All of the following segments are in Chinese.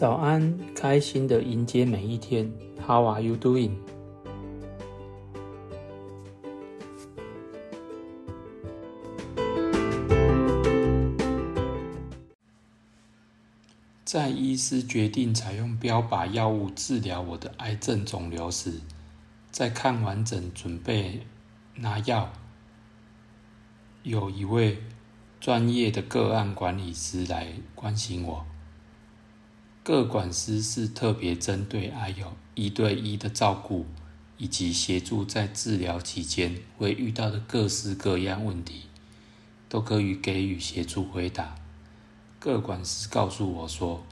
早安，开心的迎接每一天。How are you doing？在医师决定采用标靶药物治疗我的癌症肿瘤时，在看完整准备拿药，有一位专业的个案管理师来关心我。个管师是特别针对癌友一对一的照顾，以及协助在治疗期间会遇到的各式各样问题，都可以给予协助回答。个管师告诉我说，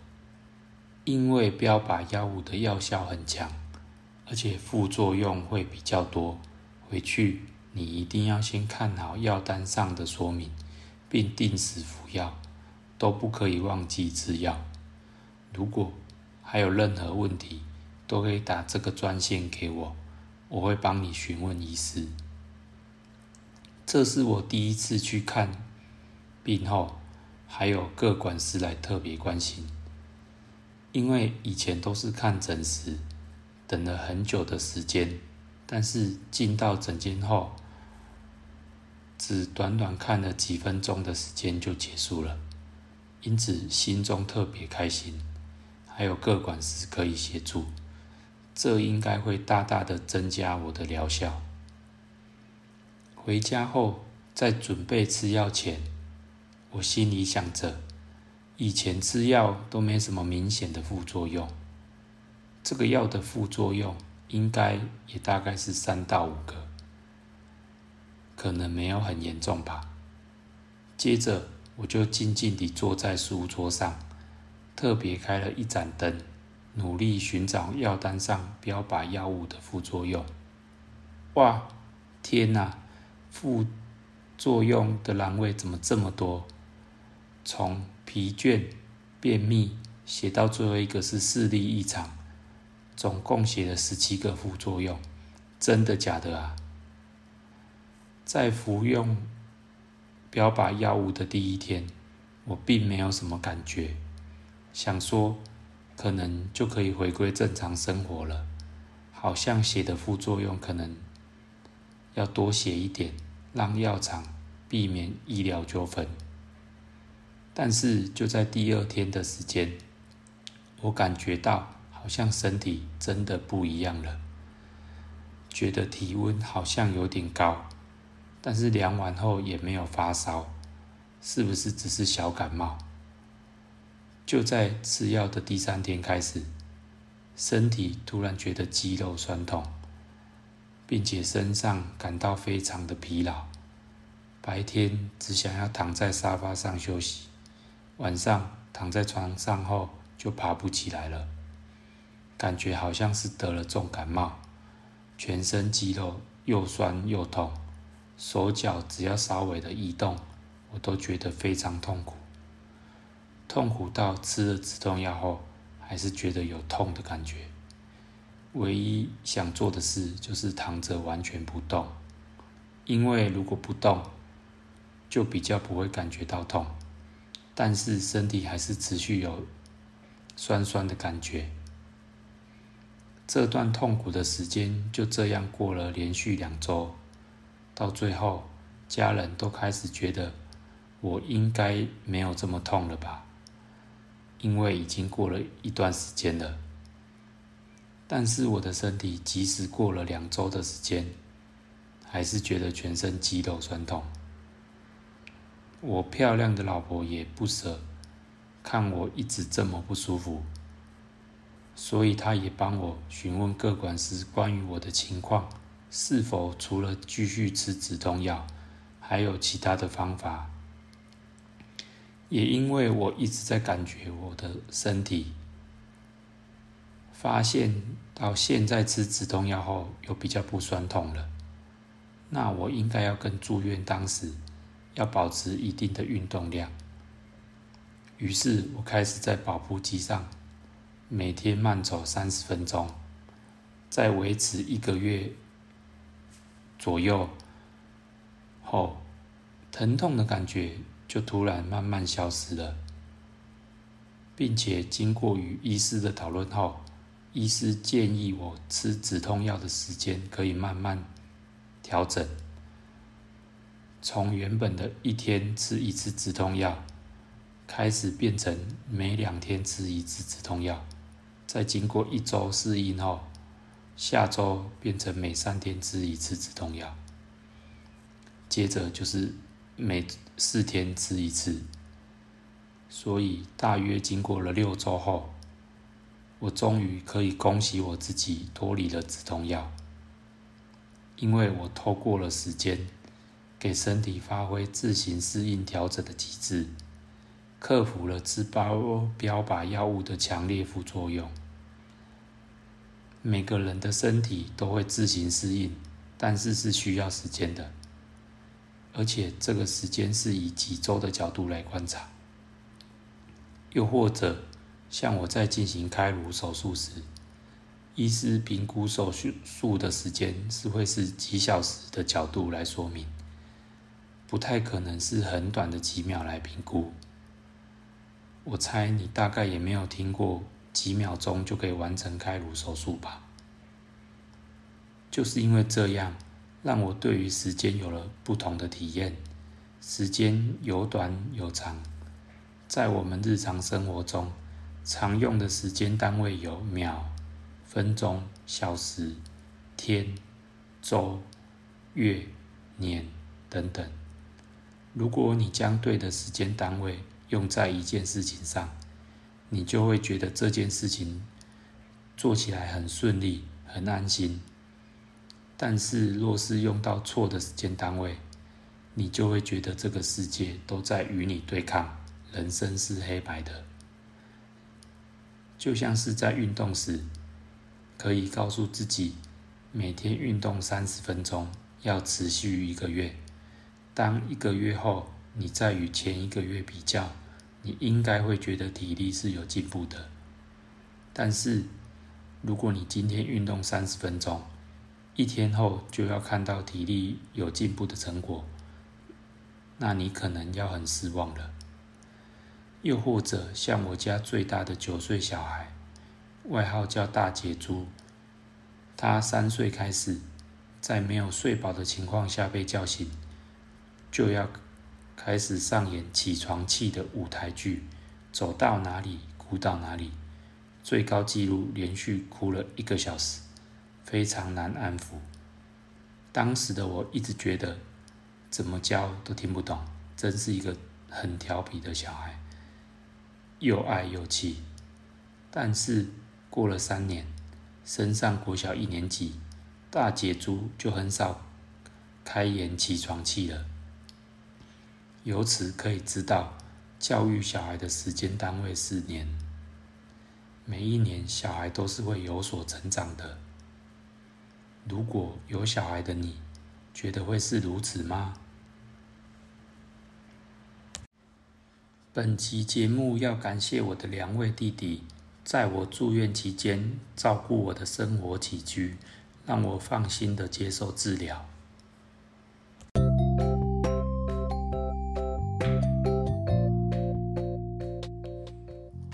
因为标靶药物的药效很强，而且副作用会比较多，回去你一定要先看好药单上的说明，并定时服药，都不可以忘记吃药。如果还有任何问题，都可以打这个专线给我，我会帮你询问医师。这是我第一次去看病后。还有各管师来特别关心，因为以前都是看诊时等了很久的时间，但是进到诊间后，只短短看了几分钟的时间就结束了，因此心中特别开心。还有各管师可以协助，这应该会大大的增加我的疗效。回家后，在准备吃药前。我心里想着，以前吃药都没什么明显的副作用，这个药的副作用应该也大概是三到五个，可能没有很严重吧。接着我就静静地坐在书桌上，特别开了一盏灯，努力寻找药单上标靶药物的副作用。哇，天哪，副作用的栏位怎么这么多？从疲倦、便秘写到最后一个是视力异常，总共写了十七个副作用，真的假的啊？在服用标靶药物的第一天，我并没有什么感觉，想说可能就可以回归正常生活了，好像写的副作用可能要多写一点，让药厂避免医疗纠纷。但是就在第二天的时间，我感觉到好像身体真的不一样了，觉得体温好像有点高，但是量完后也没有发烧，是不是只是小感冒？就在吃药的第三天开始，身体突然觉得肌肉酸痛，并且身上感到非常的疲劳，白天只想要躺在沙发上休息。晚上躺在床上后就爬不起来了，感觉好像是得了重感冒，全身肌肉又酸又痛，手脚只要稍微的移动，我都觉得非常痛苦，痛苦到吃了止痛药后还是觉得有痛的感觉。唯一想做的事就是躺着完全不动，因为如果不动，就比较不会感觉到痛。但是身体还是持续有酸酸的感觉。这段痛苦的时间就这样过了连续两周，到最后家人都开始觉得我应该没有这么痛了吧，因为已经过了一段时间了。但是我的身体即使过了两周的时间，还是觉得全身肌肉酸痛。我漂亮的老婆也不舍看我一直这么不舒服，所以她也帮我询问各管师关于我的情况，是否除了继续吃止痛药，还有其他的方法。也因为我一直在感觉我的身体，发现到现在吃止痛药后有比较不酸痛了，那我应该要跟住院当时。要保持一定的运动量，于是我开始在跑步机上每天慢走三十分钟，在维持一个月左右后，疼痛的感觉就突然慢慢消失了。并且经过与医师的讨论后，医师建议我吃止痛药的时间可以慢慢调整，从原本的一天吃一次止痛药，开始变成每两天吃一次止痛药，再经过一周适应后，下周变成每三天吃一次止痛药，接着就是每四天吃一次。所以，大约经过了六周后，我终于可以恭喜我自己脱离了止痛药，因为我透过了时间，给身体发挥自行适应调整的机制，克服了吃包标靶药物的强烈副作用。每个人的身体都会自行适应，但是是需要时间的，而且这个时间是以几周的角度来观察。又或者，像我在进行开颅手术时，医师评估手术术的时间是会是几小时的角度来说明，不太可能是很短的几秒来评估。我猜你大概也没有听过几秒钟就可以完成开颅手术吧？就是因为这样，让我对于时间有了不同的体验，时间有短有长。在我们日常生活中，常用的时间单位有秒、分钟、小时、天、周、月、年等等。如果你将对的时间单位用在一件事情上，你就会觉得这件事情做起来很顺利、很安心。但是，若是用到错的时间单位，你就会觉得这个世界都在与你对抗。人生是黑白的，就像是在运动时，可以告诉自己每天运动三十分钟，要持续一个月。当一个月后，你再与前一个月比较，你应该会觉得体力是有进步的。但是，如果你今天运动三十分钟，一天后就要看到体力有进步的成果，那你可能要很失望了。又或者像我家最大的九岁小孩，外号叫大姐猪，他三岁开始，在没有睡饱的情况下被叫醒，就要开始上演起床气的舞台剧，走到哪里哭到哪里，最高纪录连续哭了一个小时，非常难安抚。当时的我一直觉得，怎么教都听不懂，真是一个很调皮的小孩。又爱又气，但是过了三年，升上国小一年级，大姐猪就很少开言起床气了。由此可以知道，教育小孩的时间单位是年，每一年小孩都是会有所成长的。如果有小孩的你，觉得会是如此吗？本期节目要感谢我的两位弟弟，在我住院期间照顾我的生活起居，让我放心的接受治疗。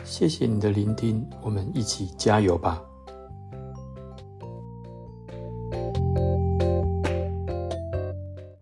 谢谢你的聆听，我们一起加油吧！